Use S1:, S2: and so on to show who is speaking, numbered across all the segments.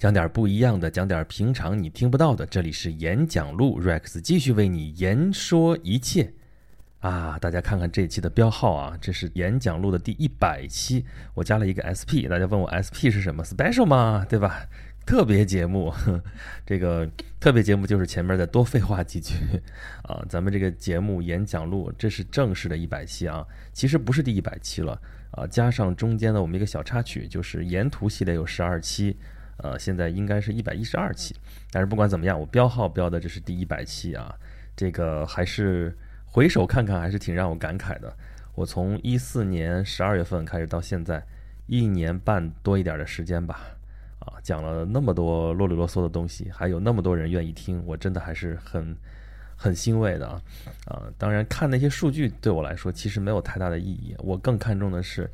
S1: 讲点不一样的，讲点平常你听不到的。这里是演讲录，Rex 继续为你言说一切啊！大家看看这一期的标号啊，这是演讲录的第一百期，我加了一个 SP。大家问我 SP 是什么？Special 吗？对吧？特别节目，这个特别节目就是前面再多废话几句 啊。咱们这个节目演讲录，这是正式的一百期啊，其实不是第一百期了啊，加上中间的我们一个小插曲，就是沿途系列有十二期，呃，现在应该是一百一十二期。但是不管怎么样，我标号标的这是第一百期啊，这个还是回首看看，还是挺让我感慨的。我从一四年十二月份开始到现在，一年半多一点的时间吧。啊，讲了那么多啰里啰嗦的东西，还有那么多人愿意听，我真的还是很很欣慰的啊！啊，当然看那些数据对我来说其实没有太大的意义，我更看重的是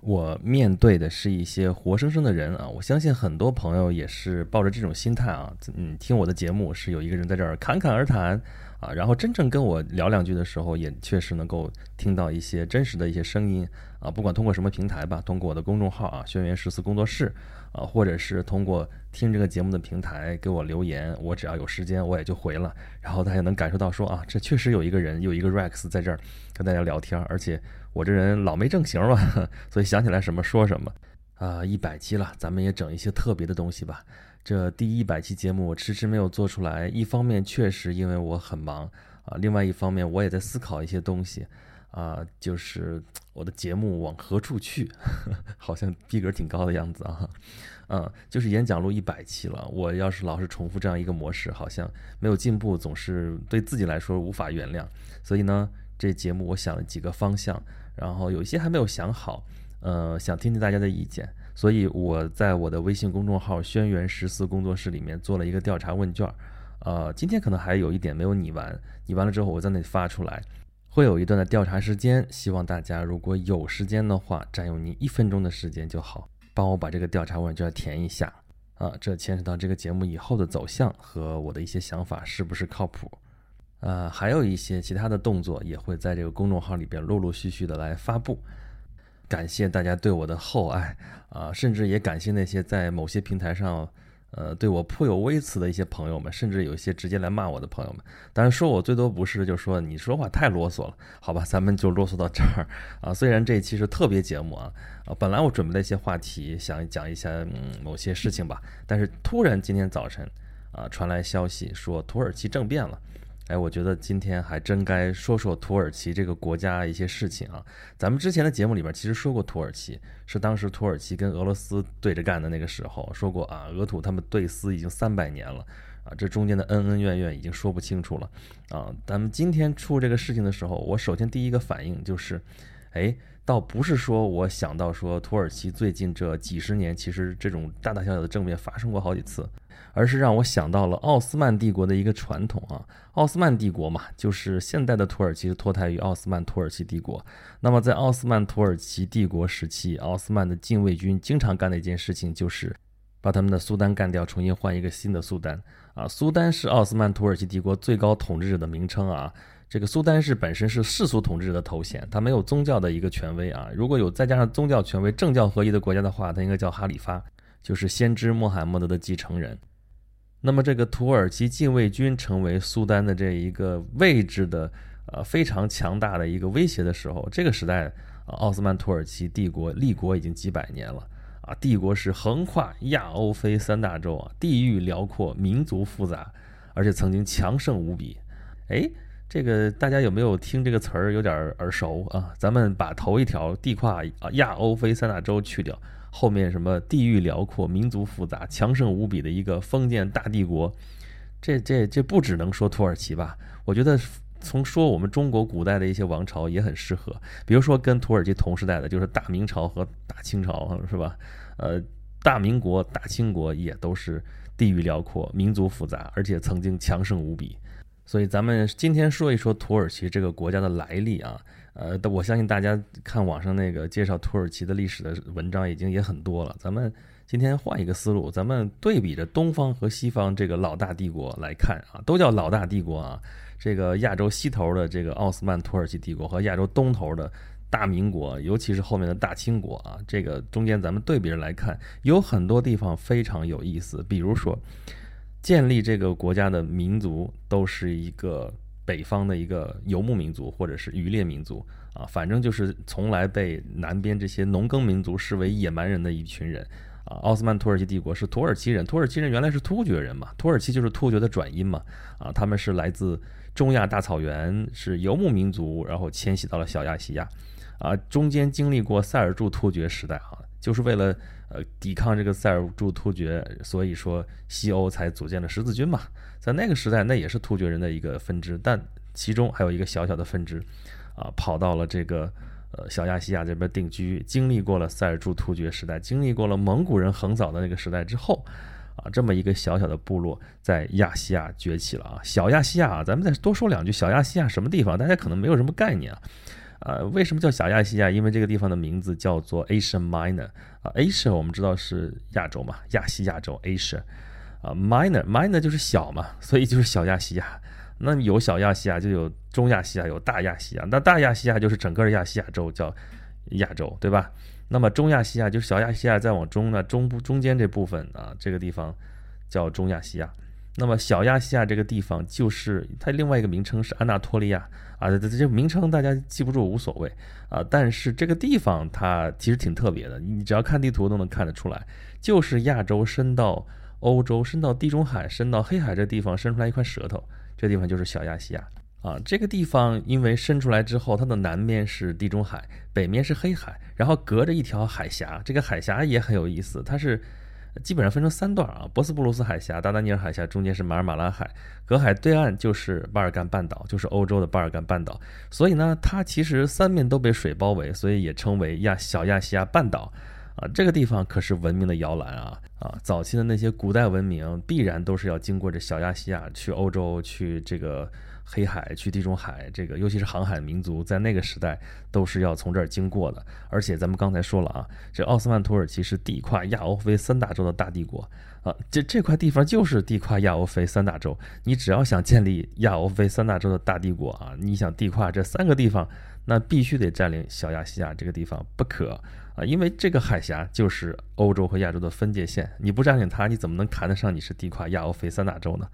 S1: 我面对的是一些活生生的人啊！我相信很多朋友也是抱着这种心态啊，嗯，听我的节目是有一个人在这儿侃侃而谈啊，然后真正跟我聊两句的时候，也确实能够听到一些真实的一些声音啊，不管通过什么平台吧，通过我的公众号啊，轩辕十四工作室。啊，或者是通过听这个节目的平台给我留言，我只要有时间我也就回了。然后大家能感受到说啊，这确实有一个人，有一个 Rex 在这儿跟大家聊天，而且我这人老没正形嘛，所以想起来什么说什么。啊，一百期了，咱们也整一些特别的东西吧。这第一百期节目我迟迟没有做出来，一方面确实因为我很忙啊，另外一方面我也在思考一些东西。啊，就是我的节目往何处去？好像逼格挺高的样子啊。嗯，就是演讲录一百期了，我要是老是重复这样一个模式，好像没有进步，总是对自己来说无法原谅。所以呢，这节目我想了几个方向，然后有一些还没有想好，呃，想听听大家的意见。所以我在我的微信公众号“轩辕十四工作室”里面做了一个调查问卷，呃，今天可能还有一点没有拟完，拟完了之后我在那里发出来。会有一段的调查时间，希望大家如果有时间的话，占用你一分钟的时间就好，帮我把这个调查问卷填一下啊，这牵扯到这个节目以后的走向和我的一些想法是不是靠谱啊，还有一些其他的动作也会在这个公众号里边陆陆续续的来发布。感谢大家对我的厚爱啊，甚至也感谢那些在某些平台上。呃，对我颇有微词的一些朋友们，甚至有一些直接来骂我的朋友们，当然说我最多不是，就说你说话太啰嗦了，好吧，咱们就啰嗦到这儿 啊。虽然这一期是特别节目啊，啊，本来我准备了一些话题，想讲一下嗯某些事情吧，但是突然今天早晨啊传来消息说土耳其政变了。哎，我觉得今天还真该说说土耳其这个国家一些事情啊。咱们之前的节目里边其实说过土耳其，是当时土耳其跟俄罗斯对着干的那个时候，说过啊，俄土他们对撕已经三百年了啊，这中间的恩恩怨怨已经说不清楚了啊。咱们今天出这个事情的时候，我首先第一个反应就是，哎。倒不是说我想到说土耳其最近这几十年其实这种大大小小的政变发生过好几次，而是让我想到了奥斯曼帝国的一个传统啊。奥斯曼帝国嘛，就是现代的土耳其脱胎于奥斯曼土耳其帝国。那么在奥斯曼土耳其帝国时期，奥斯曼的禁卫军经常干的一件事情就是把他们的苏丹干掉，重新换一个新的苏丹啊。苏丹是奥斯曼土耳其帝国最高统治者的名称啊。这个苏丹是本身是世俗统治者的头衔，他没有宗教的一个权威啊。如果有再加上宗教权威、政教合一的国家的话，他应该叫哈里发，就是先知穆罕默德的继承人。那么这个土耳其禁卫军成为苏丹的这一个位置的呃非常强大的一个威胁的时候，这个时代，奥斯曼土耳其帝国立国已经几百年了啊，帝国是横跨亚欧非三大洲啊，地域辽阔，民族复杂，而且曾经强盛无比。哎。这个大家有没有听这个词儿有点耳熟啊？咱们把头一条地跨啊亚欧非三大洲去掉，后面什么地域辽阔、民族复杂、强盛无比的一个封建大帝国，这这这不只能说土耳其吧？我觉得从说我们中国古代的一些王朝也很适合，比如说跟土耳其同时代的就是大明朝和大清朝，是吧？呃，大明国、大清国也都是地域辽阔、民族复杂，而且曾经强盛无比。所以咱们今天说一说土耳其这个国家的来历啊，呃，我相信大家看网上那个介绍土耳其的历史的文章已经也很多了。咱们今天换一个思路，咱们对比着东方和西方这个老大帝国来看啊，都叫老大帝国啊。这个亚洲西头的这个奥斯曼土耳其帝国和亚洲东头的大明国，尤其是后面的大清国啊，这个中间咱们对比着来看，有很多地方非常有意思。比如说，建立这个国家的民族都是一个北方的一个游牧民族，或者是渔猎民族啊，反正就是从来被南边这些农耕民族视为野蛮人的一群人啊。奥斯曼土耳其帝国是土耳其人，土耳其人原来是突厥人嘛，土耳其就是突厥的转音嘛啊，他们是来自中亚大草原，是游牧民族，然后迁徙到了小亚细亚。啊，中间经历过塞尔柱突厥时代啊，就是为了呃抵抗这个塞尔柱突厥，所以说西欧才组建了十字军嘛。在那个时代，那也是突厥人的一个分支，但其中还有一个小小的分支，啊，跑到了这个呃小亚细亚这边定居，经历过了塞尔柱突厥时代，经历过了蒙古人横扫的那个时代之后，啊，这么一个小小的部落在亚细亚崛起了啊。小亚细亚啊，咱们再多说两句，小亚细亚什么地方？大家可能没有什么概念啊。呃，为什么叫小亚细亚？因为这个地方的名字叫做 Asia Minor 啊，Asia 我们知道是亚洲嘛，亚细亚洲 Asia 啊，Minor Minor 就是小嘛，所以就是小亚细亚。那有小亚细亚就有中亚细亚，有大亚细亚。那大亚细亚就是整个亚细亚洲叫亚洲，对吧？那么中亚细亚就是小亚细亚再往中呢，中部中间这部分啊，这个地方叫中亚细亚。那么小亚细亚这个地方就是它另外一个名称是安纳托利亚啊，这这这名称大家记不住无所谓啊，但是这个地方它其实挺特别的，你只要看地图都能看得出来，就是亚洲伸到欧洲、伸到地中海、伸到黑海这地方伸出来一块舌头，这地方就是小亚细亚啊。这个地方因为伸出来之后，它的南面是地中海，北面是黑海，然后隔着一条海峡，这个海峡也很有意思，它是。基本上分成三段啊，博斯布鲁斯海峡、达达尼尔海峡中间是马尔马拉海，隔海对岸就是巴尔干半岛，就是欧洲的巴尔干半岛。所以呢，它其实三面都被水包围，所以也称为亚小亚细亚半岛啊。这个地方可是文明的摇篮啊啊！早期的那些古代文明必然都是要经过这小亚细亚去欧洲去这个。黑海去地中海，这个尤其是航海民族，在那个时代都是要从这儿经过的。而且咱们刚才说了啊，这奥斯曼土耳其是地跨亚欧非三大洲的大帝国啊，这这块地方就是地跨亚欧非三大洲。你只要想建立亚欧非三大洲的大帝国啊，你想地跨这三个地方，那必须得占领小亚细亚这个地方不可啊，因为这个海峡就是欧洲和亚洲的分界线，你不占领它，你怎么能谈得上你是地跨亚欧非三大洲呢？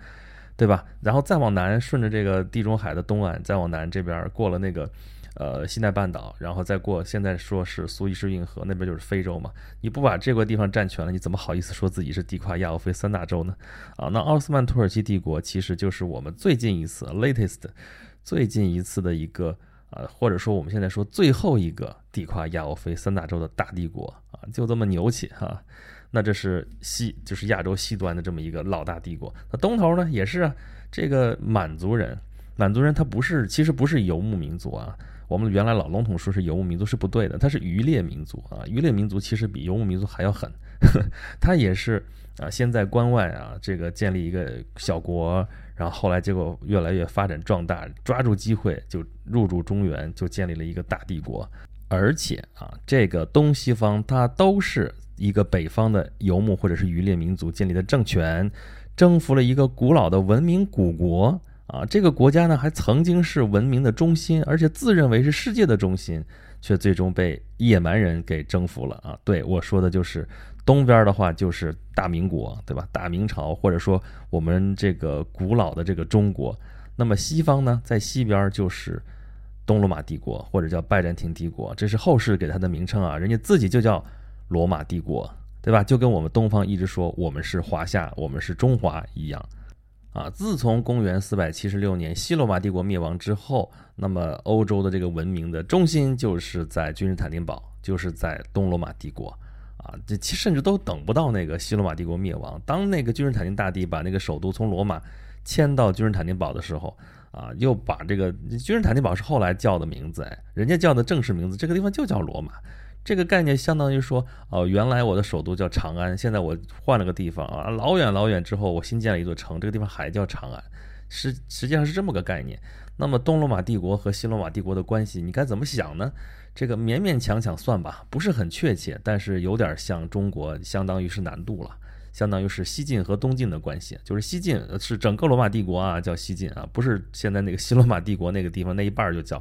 S1: 对吧？然后再往南，顺着这个地中海的东岸，再往南这边过了那个，呃，西奈半岛，然后再过，现在说是苏伊士运河那边就是非洲嘛。你不把这块地方占全了，你怎么好意思说自己是地跨亚欧非三大洲呢？啊，那奥斯曼土耳其帝国其实就是我们最近一次 latest 最近一次的一个，呃，或者说我们现在说最后一个地跨亚欧非三大洲的大帝国啊，就这么牛气哈。那这是西，就是亚洲西端的这么一个老大帝国。那东头呢，也是啊，这个满族人，满族人他不是，其实不是游牧民族啊。我们原来老笼统说是游牧民族是不对的，他是渔猎民族啊。渔猎民族其实比游牧民族还要狠，他也是啊，先在关外啊，这个建立一个小国，然后后来结果越来越发展壮大，抓住机会就入驻中原，就建立了一个大帝国。而且啊，这个东西方它都是。一个北方的游牧或者是渔猎民族建立的政权，征服了一个古老的文明古国啊！这个国家呢，还曾经是文明的中心，而且自认为是世界的中心，却最终被野蛮人给征服了啊！对我说的就是东边的话，就是大明国，对吧？大明朝，或者说我们这个古老的这个中国。那么西方呢，在西边就是东罗马帝国，或者叫拜占庭帝国，这是后世给他的名称啊，人家自己就叫。罗马帝国，对吧？就跟我们东方一直说我们是华夏，我们是中华一样，啊，自从公元四百七十六年西罗马帝国灭亡之后，那么欧洲的这个文明的中心就是在君士坦丁堡，就是在东罗马帝国，啊，这其甚至都等不到那个西罗马帝国灭亡。当那个君士坦丁大帝把那个首都从罗马迁到君士坦丁堡的时候，啊，又把这个君士坦丁堡是后来叫的名字，哎，人家叫的正式名字，这个地方就叫罗马。这个概念相当于说，哦，原来我的首都叫长安，现在我换了个地方啊，老远老远之后，我新建了一座城，这个地方还叫长安，实实际上是这么个概念。那么东罗马帝国和西罗马帝国的关系，你该怎么想呢？这个勉勉强强算吧，不是很确切，但是有点像中国，相当于是南渡了，相当于是西晋和东晋的关系，就是西晋是整个罗马帝国啊，叫西晋啊，不是现在那个西罗马帝国那个地方那一半儿就叫。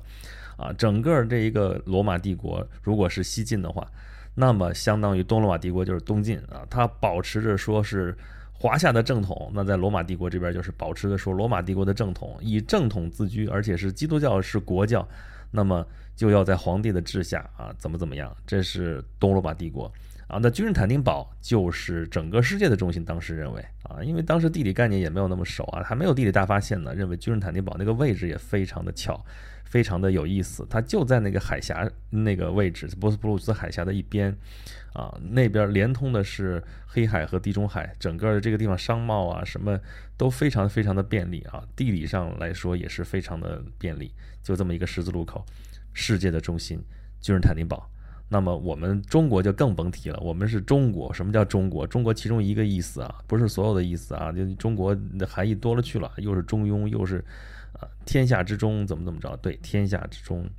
S1: 啊，整个这一个罗马帝国如果是西晋的话，那么相当于东罗马帝国就是东晋啊，它保持着说是华夏的正统，那在罗马帝国这边就是保持着说罗马帝国的正统，以正统自居，而且是基督教是国教，那么就要在皇帝的治下啊，怎么怎么样，这是东罗马帝国。啊，那君士坦丁堡就是整个世界的中心。当时认为啊，因为当时地理概念也没有那么熟啊，还没有地理大发现呢。认为君士坦丁堡那个位置也非常的巧，非常的有意思。它就在那个海峡那个位置，波斯普鲁斯海峡的一边啊，那边连通的是黑海和地中海，整个这个地方商贸啊什么都非常非常的便利啊。地理上来说也是非常的便利，就这么一个十字路口，世界的中心，君士坦丁堡。那么我们中国就更甭提了，我们是中国。什么叫中国？中国其中一个意思啊，不是所有的意思啊，就中国的含义多了去了，又是中庸，又是啊天下之中，怎么怎么着？对，天下之中，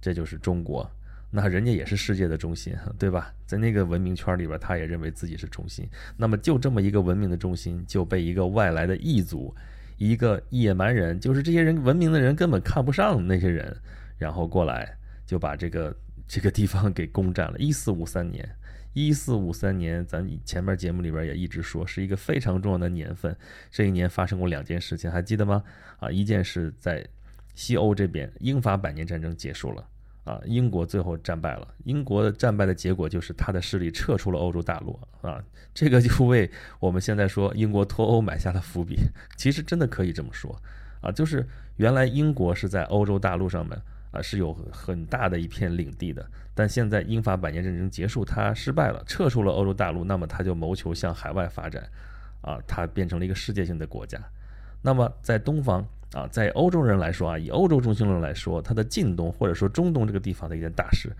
S1: 这就是中国。那人家也是世界的中心，对吧？在那个文明圈里边，他也认为自己是中心。那么就这么一个文明的中心，就被一个外来的异族，一个野蛮人，就是这些人文明的人根本看不上那些人，然后过来就把这个。这个地方给攻占了。一四五三年，一四五三年，咱前面节目里边也一直说是一个非常重要的年份。这一年发生过两件事情，还记得吗？啊，一件是在西欧这边，英法百年战争结束了，啊，英国最后战败了。英国的战败的结果就是他的势力撤出了欧洲大陆，啊，这个就为我们现在说英国脱欧埋下了伏笔。其实真的可以这么说，啊，就是原来英国是在欧洲大陆上面。啊，是有很大的一片领地的，但现在英法百年战争结束，他失败了，撤出了欧洲大陆，那么他就谋求向海外发展，啊，他变成了一个世界性的国家。那么在东方啊，在欧洲人来说啊，以欧洲中心论来说，它的近东或者说中东这个地方的一件大事，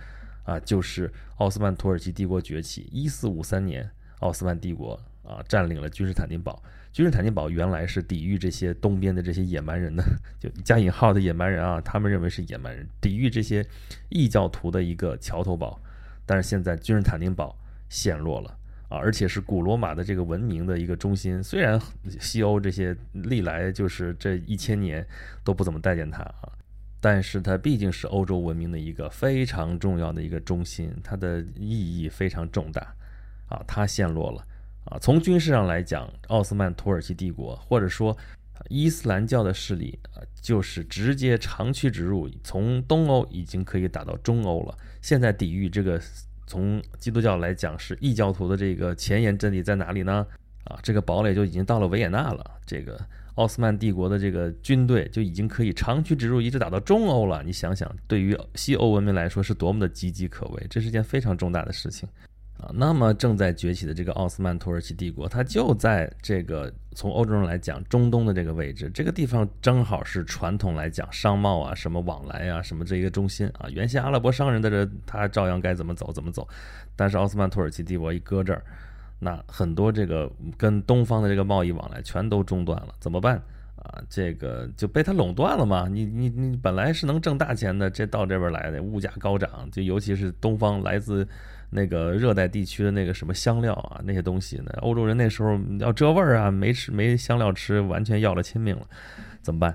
S1: 啊，就是奥斯曼土耳其帝国崛起。一四五三年，奥斯曼帝国啊占领了君士坦丁堡。君士坦丁堡原来是抵御这些东边的这些野蛮人的，就加引号的野蛮人啊，他们认为是野蛮人，抵御这些异教徒的一个桥头堡。但是现在君士坦丁堡陷落了啊，而且是古罗马的这个文明的一个中心。虽然西欧这些历来就是这一千年都不怎么待见它啊，但是它毕竟是欧洲文明的一个非常重要的一个中心，它的意义非常重大啊，它陷落了。啊，从军事上来讲，奥斯曼土耳其帝国或者说伊斯兰教的势力啊，就是直接长驱直入，从东欧已经可以打到中欧了。现在抵御这个，从基督教来讲是异教徒的这个前沿阵地在哪里呢？啊，这个堡垒就已经到了维也纳了。这个奥斯曼帝国的这个军队就已经可以长驱直入，一直打到中欧了。你想想，对于西欧文明来说是多么的岌岌可危，这是件非常重大的事情。啊，那么正在崛起的这个奥斯曼土耳其帝国，它就在这个从欧洲人来讲中东的这个位置，这个地方正好是传统来讲商贸啊、什么往来啊、什么这一个中心啊。原先阿拉伯商人在这，他照样该怎么走怎么走，但是奥斯曼土耳其帝国一搁这儿，那很多这个跟东方的这个贸易往来全都中断了，怎么办啊？这个就被他垄断了嘛？你你你本来是能挣大钱的，这到这边来的物价高涨，就尤其是东方来自。那个热带地区的那个什么香料啊，那些东西呢？欧洲人那时候要这味儿啊，没吃没香料吃，完全要了亲命了，怎么办？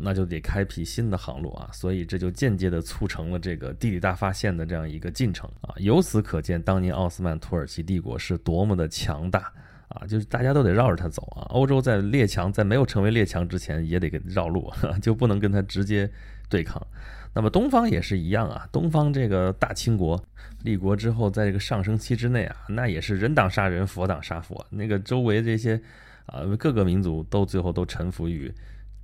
S1: 那就得开辟新的航路啊！所以这就间接的促成了这个地理大发现的这样一个进程啊！由此可见，当年奥斯曼土耳其帝国是多么的强大啊！就是大家都得绕着它走啊！欧洲在列强在没有成为列强之前，也得给绕路，就不能跟他直接对抗。那么东方也是一样啊，东方这个大清国立国之后，在这个上升期之内啊，那也是人挡杀人，佛挡杀佛，那个周围这些啊各个民族都最后都臣服于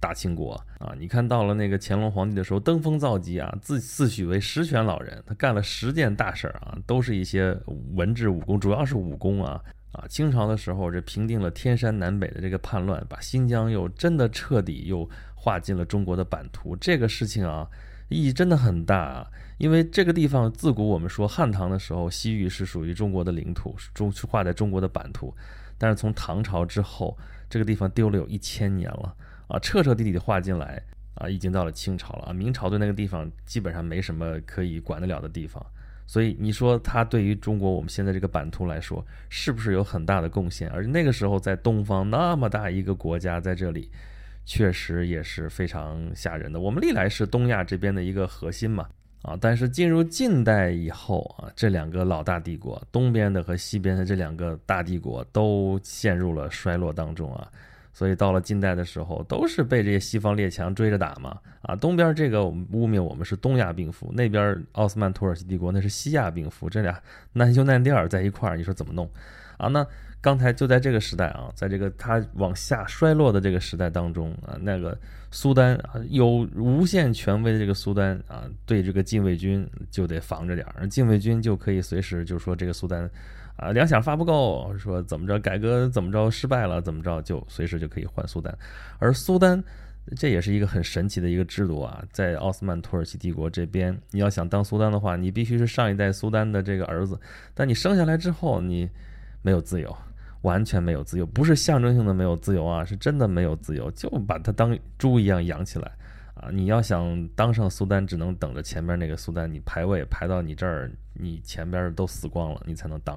S1: 大清国啊。你看到了那个乾隆皇帝的时候，登峰造极啊，自自诩为十全老人，他干了十件大事儿啊，都是一些文治武功，主要是武功啊啊。清朝的时候，这平定了天山南北的这个叛乱，把新疆又真的彻底又划进了中国的版图，这个事情啊。意义真的很大啊，因为这个地方自古我们说汉唐的时候，西域是属于中国的领土，中划在中国的版图。但是从唐朝之后，这个地方丢了有一千年了啊，彻彻底底的划进来啊，已经到了清朝了啊。明朝对那个地方基本上没什么可以管得了的地方，所以你说它对于中国我们现在这个版图来说，是不是有很大的贡献？而那个时候在东方那么大一个国家在这里。确实也是非常吓人的。我们历来是东亚这边的一个核心嘛，啊，但是进入近代以后啊，这两个老大帝国，东边的和西边的这两个大帝国都陷入了衰落当中啊。所以到了近代的时候，都是被这些西方列强追着打嘛，啊，东边这个污蔑我们是东亚病夫，那边奥斯曼土耳其帝国那是西亚病夫，这俩难兄难弟儿在一块儿，你说怎么弄？啊，那刚才就在这个时代啊，在这个他往下衰落的这个时代当中啊，那个苏丹啊，有无限权威的这个苏丹啊，对这个禁卫军就得防着点儿，禁卫军就可以随时就说这个苏丹。啊，粮饷发不够，说怎么着改革怎么着失败了，怎么着就随时就可以换苏丹，而苏丹这也是一个很神奇的一个制度啊，在奥斯曼土耳其帝国这边，你要想当苏丹的话，你必须是上一代苏丹的这个儿子，但你生下来之后，你没有自由，完全没有自由，不是象征性的没有自由啊，是真的没有自由，就把他当猪一样养起来啊！你要想当上苏丹，只能等着前面那个苏丹，你排位排到你这儿。你前边都死光了，你才能当，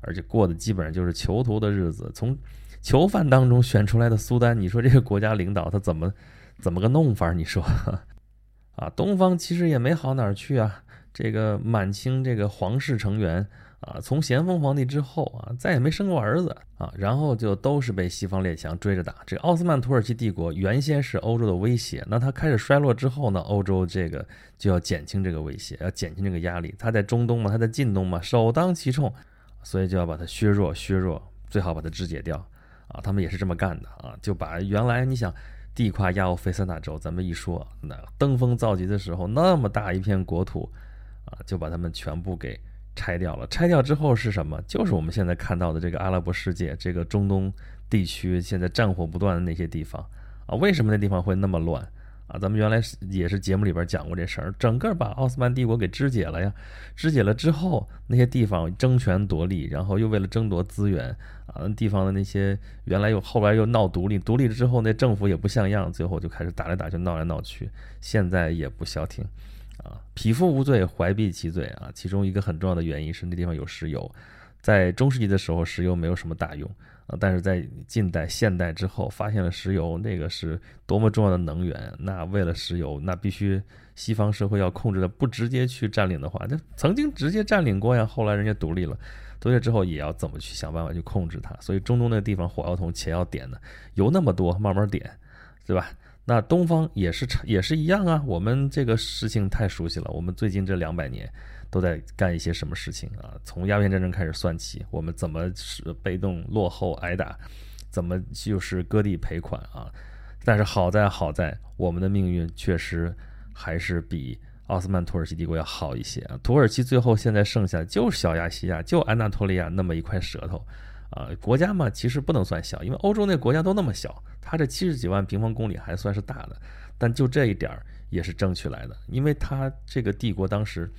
S1: 而且过的基本上就是囚徒的日子。从囚犯当中选出来的苏丹，你说这个国家领导他怎么怎么个弄法？你说 啊，东方其实也没好哪儿去啊。这个满清这个皇室成员。啊，从咸丰皇帝之后啊，再也没生过儿子啊，然后就都是被西方列强追着打。这奥斯曼土耳其帝国原先是欧洲的威胁，那它开始衰落之后呢，欧洲这个就要减轻这个威胁，要减轻这个压力。它在中东嘛，它在近东嘛，首当其冲，所以就要把它削弱，削弱，最好把它肢解掉。啊，他们也是这么干的啊，就把原来你想地跨亚欧非三大洲，咱们一说那登峰造极的时候，那么大一片国土啊，就把他们全部给。拆掉了，拆掉之后是什么？就是我们现在看到的这个阿拉伯世界，这个中东地区现在战火不断的那些地方啊。为什么那地方会那么乱啊？咱们原来也是节目里边讲过这事儿，整个把奥斯曼帝国给肢解了呀。肢解了之后，那些地方争权夺利，然后又为了争夺资源啊，地方的那些原来又后来又闹独立，独立了之后那政府也不像样，最后就开始打来打去，闹来闹去，现在也不消停。啊，匹夫无罪，怀璧其罪啊！其中一个很重要的原因是那地方有石油，在中世纪的时候，石油没有什么大用啊，但是在近代、现代之后，发现了石油，那个是多么重要的能源。那为了石油，那必须西方社会要控制的，不直接去占领的话，那曾经直接占领过呀。后来人家独立了，独立之后也要怎么去想办法去控制它。所以中东那个地方火药桶且要点的，油那么多，慢慢点，对吧？那东方也是也是一样啊，我们这个事情太熟悉了。我们最近这两百年都在干一些什么事情啊？从鸦片战争开始算起，我们怎么是被动落后挨打，怎么就是割地赔款啊？但是好在好在我们的命运确实还是比奥斯曼土耳其帝国要好一些啊。土耳其最后现在剩下就是小亚细亚，就安纳托利亚那么一块舌头。啊，国家嘛，其实不能算小，因为欧洲那国家都那么小，它这七十几万平方公里还算是大的，但就这一点儿也是争取来的，因为它这个帝国当时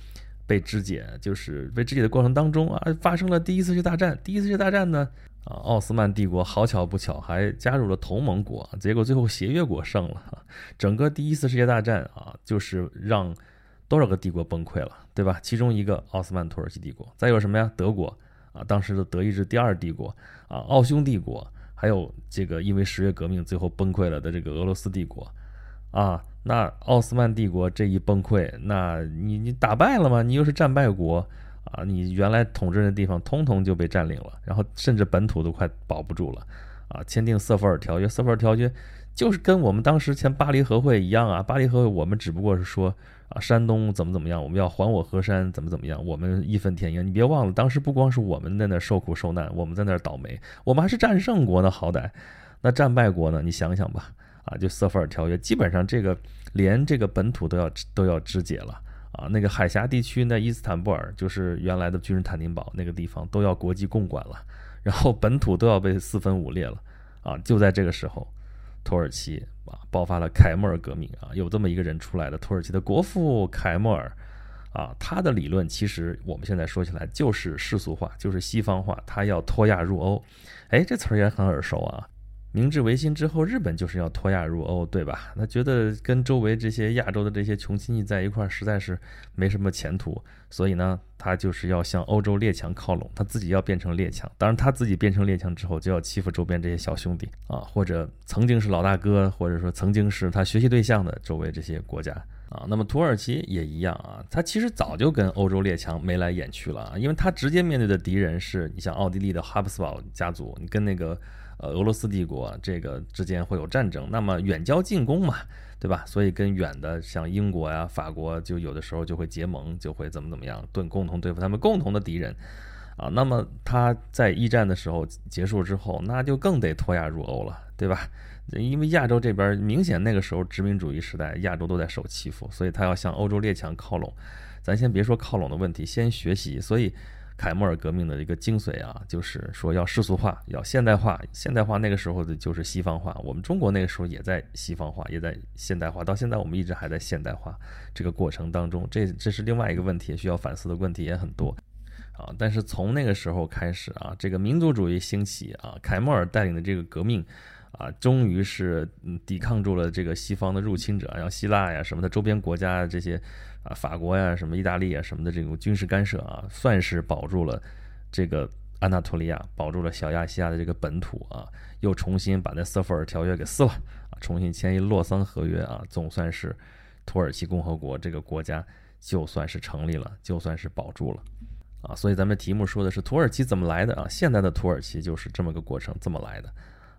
S1: 被肢解，就是被肢解的过程当中啊，发生了第一次世界大战。第一次世界大战呢，啊，奥斯曼帝国好巧不巧还加入了同盟国，结果最后协约国胜了。整个第一次世界大战啊，就是让多少个帝国崩溃了，对吧？其中一个奥斯曼土耳其帝国，再有什么呀？德国。啊，当时的德意志第二帝国啊，奥匈帝国，还有这个因为十月革命最后崩溃了的这个俄罗斯帝国，啊，那奥斯曼帝国这一崩溃，那你你打败了吗？你又是战败国啊，你原来统治的地方通通就被占领了，然后甚至本土都快保不住了，啊，签订瑟弗尔条约，瑟弗尔条约就是跟我们当时签巴黎和会一样啊，巴黎和会我们只不过是说。啊，山东怎么怎么样？我们要还我河山，怎么怎么样？我们义愤填膺。你别忘了，当时不光是我们在那受苦受难，我们在那儿倒霉，我们还是战胜国呢，好歹。那战败国呢？你想想吧。啊，就瑟弗尔条约，基本上这个连这个本土都要都要肢解了。啊，那个海峡地区，那伊斯坦布尔就是原来的君士坦丁堡那个地方，都要国际共管了。然后本土都要被四分五裂了。啊，就在这个时候。土耳其啊，爆发了凯末尔革命啊，有这么一个人出来的，土耳其的国父凯末尔啊，他的理论其实我们现在说起来就是世俗化，就是西方化，他要脱亚入欧，哎，这词儿也很耳熟啊。明治维新之后，日本就是要脱亚入欧，对吧？他觉得跟周围这些亚洲的这些穷亲戚在一块儿实在是没什么前途，所以呢，他就是要向欧洲列强靠拢，他自己要变成列强。当然，他自己变成列强之后，就要欺负周边这些小兄弟啊，或者曾经是老大哥，或者说曾经是他学习对象的周围这些国家啊。那么土耳其也一样啊，他其实早就跟欧洲列强眉来眼去了啊，因为他直接面对的敌人是你像奥地利的哈布斯堡家族，你跟那个。呃，俄罗斯帝国这个之间会有战争，那么远交近攻嘛，对吧？所以跟远的像英国呀、法国，就有的时候就会结盟，就会怎么怎么样，对，共同对付他们共同的敌人，啊，那么他在一战的时候结束之后，那就更得脱亚入欧了，对吧？因为亚洲这边明显那个时候殖民主义时代，亚洲都在受欺负，所以他要向欧洲列强靠拢。咱先别说靠拢的问题，先学习，所以。凯末尔革命的一个精髓啊，就是说要世俗化，要现代化。现代化那个时候的就是西方化，我们中国那个时候也在西方化，也在现代化。到现在我们一直还在现代化这个过程当中，这这是另外一个问题，需要反思的问题也很多啊。但是从那个时候开始啊，这个民族主义兴起啊，凯末尔带领的这个革命啊，终于是抵抗住了这个西方的入侵者，像希腊呀什么的周边国家这些。啊，法国呀，什么意大利啊，什么的这种军事干涉啊，算是保住了这个安纳托利亚，保住了小亚细亚的这个本土啊，又重新把那瑟弗尔条约给撕了啊，重新签一洛桑合约啊，总算是土耳其共和国这个国家就算是成立了，就算是保住了啊。所以咱们题目说的是土耳其怎么来的啊？现在的土耳其就是这么个过程，这么来的。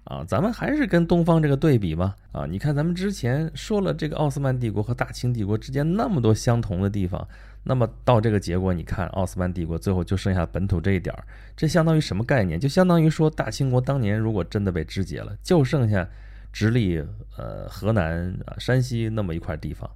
S1: 啊，咱们还是跟东方这个对比吧。啊，你看咱们之前说了这个奥斯曼帝国和大清帝国之间那么多相同的地方，那么到这个结果，你看奥斯曼帝国最后就剩下本土这一点儿，这相当于什么概念？就相当于说大清国当年如果真的被肢解了，就剩下直隶、呃河南、啊山西那么一块地方，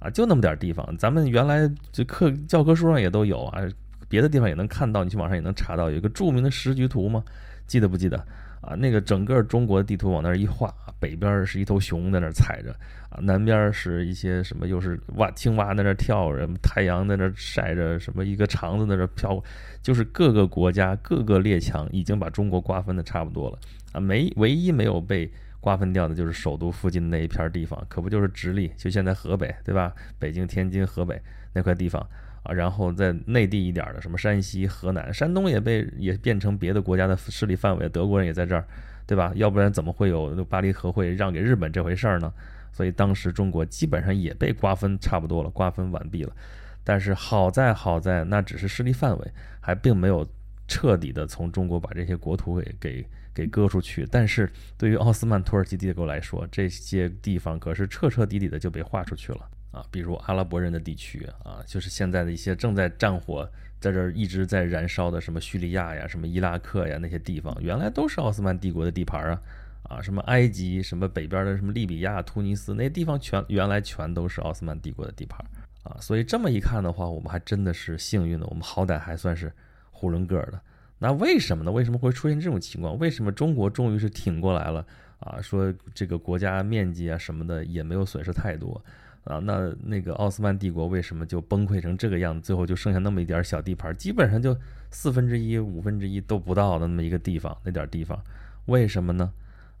S1: 啊就那么点地方。咱们原来这课教科书上也都有啊，别的地方也能看到，你去网上也能查到，有一个著名的时局图吗？记得不记得？啊，那个整个中国的地图往那儿一画，北边是一头熊在那儿踩着，啊，南边是一些什么，又是蛙青蛙在那儿跳着，太阳在那儿晒着，什么一个肠子在那儿飘，就是各个国家各个列强已经把中国瓜分的差不多了，啊，没唯一没有被瓜分掉的就是首都附近那一片地方，可不就是直隶，就现在河北，对吧？北京、天津、河北那块地方。啊，然后在内地一点的，什么山西、河南、山东也被也变成别的国家的势力范围，德国人也在这儿，对吧？要不然怎么会有巴黎和会让给日本这回事儿呢？所以当时中国基本上也被瓜分差不多了，瓜分完毕了。但是好在好在那只是势力范围，还并没有彻底的从中国把这些国土给给给割出去。但是对于奥斯曼土耳其帝国来说，这些地方可是彻彻底底的就被划出去了。啊，比如阿拉伯人的地区啊，就是现在的一些正在战火在这儿一直在燃烧的什么叙利亚呀、什么伊拉克呀那些地方，原来都是奥斯曼帝国的地盘啊，啊，什么埃及、什么北边的什么利比亚、突尼斯那些地方全原来全都是奥斯曼帝国的地盘啊，所以这么一看的话，我们还真的是幸运的，我们好歹还算是囫囵个儿的。那为什么呢？为什么会出现这种情况？为什么中国终于是挺过来了啊？说这个国家面积啊什么的也没有损失太多。啊，那那个奥斯曼帝国为什么就崩溃成这个样子？最后就剩下那么一点小地盘，基本上就四分之一、五分之一都不到的那么一个地方，那点地方，为什么呢？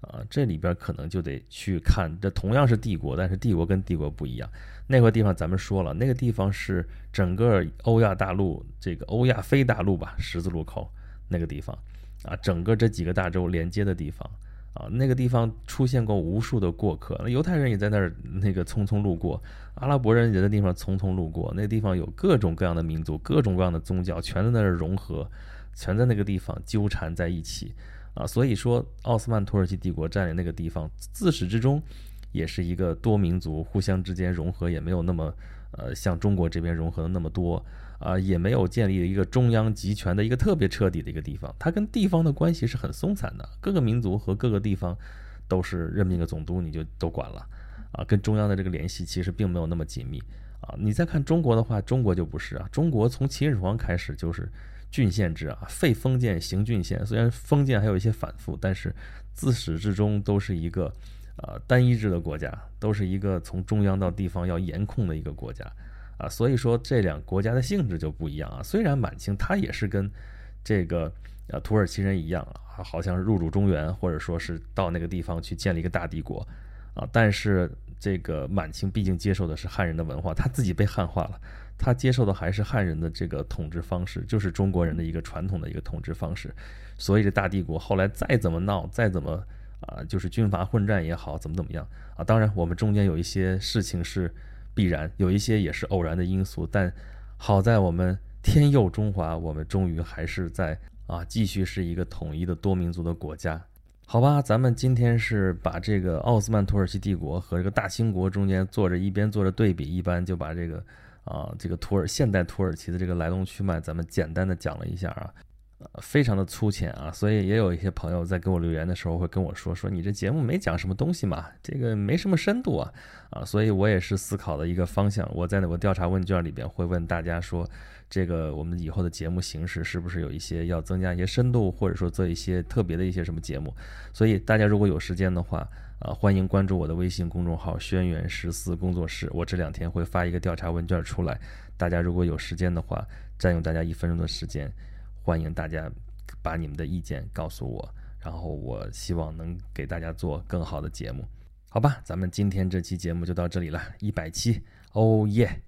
S1: 啊，这里边可能就得去看，这同样是帝国，但是帝国跟帝国不一样。那块地方咱们说了，那个地方是整个欧亚大陆这个欧亚非大陆吧，十字路口那个地方，啊，整个这几个大洲连接的地方。啊，那个地方出现过无数的过客，那犹太人也在那儿那个匆匆路过，阿拉伯人也在地方匆匆路过。那地方有各种各样的民族，各种各样的宗教，全在那儿融合，全在那个地方纠缠在一起。啊，所以说奥斯曼土耳其帝国占领那个地方，自始至终也是一个多民族互相之间融合，也没有那么呃像中国这边融合的那么多。啊，也没有建立一个中央集权的一个特别彻底的一个地方，它跟地方的关系是很松散的，各个民族和各个地方都是任命个总督你就都管了，啊，跟中央的这个联系其实并没有那么紧密，啊，你再看中国的话，中国就不是啊，中国从秦始皇开始就是郡县制啊，废封建行郡县，虽然封建还有一些反复，但是自始至终都是一个呃单一制的国家，都是一个从中央到地方要严控的一个国家。啊，所以说这两国家的性质就不一样啊。虽然满清它也是跟这个啊土耳其人一样啊，好像是入主中原，或者说是到那个地方去建立一个大帝国啊。但是这个满清毕竟接受的是汉人的文化，他自己被汉化了，他接受的还是汉人的这个统治方式，就是中国人的一个传统的一个统治方式。所以这大帝国后来再怎么闹，再怎么啊，就是军阀混战也好，怎么怎么样啊。当然，我们中间有一些事情是必然，有一些也是偶然的因素，但好在我们天佑中华，我们终于还是在啊，继续是一个统一的多民族的国家。好吧，咱们今天是把这个奥斯曼土耳其帝国和这个大清国中间做着一边做着对比，一般就把这个啊这个土耳现代土耳其的这个来龙去脉，咱们简单的讲了一下啊，非常的粗浅啊，所以也有一些朋友在给我留言的时候会跟我说说你这节目没讲什么东西嘛，这个没什么深度啊啊，所以我也是思考的一个方向，我在那个调查问卷里边会问大家说。这个我们以后的节目形式是不是有一些要增加一些深度，或者说做一些特别的一些什么节目？所以大家如果有时间的话，啊，欢迎关注我的微信公众号“轩辕十四工作室”。我这两天会发一个调查问卷出来，大家如果有时间的话，占用大家一分钟的时间，欢迎大家把你们的意见告诉我，然后我希望能给大家做更好的节目，好吧？咱们今天这期节目就到这里了，一百期，哦耶！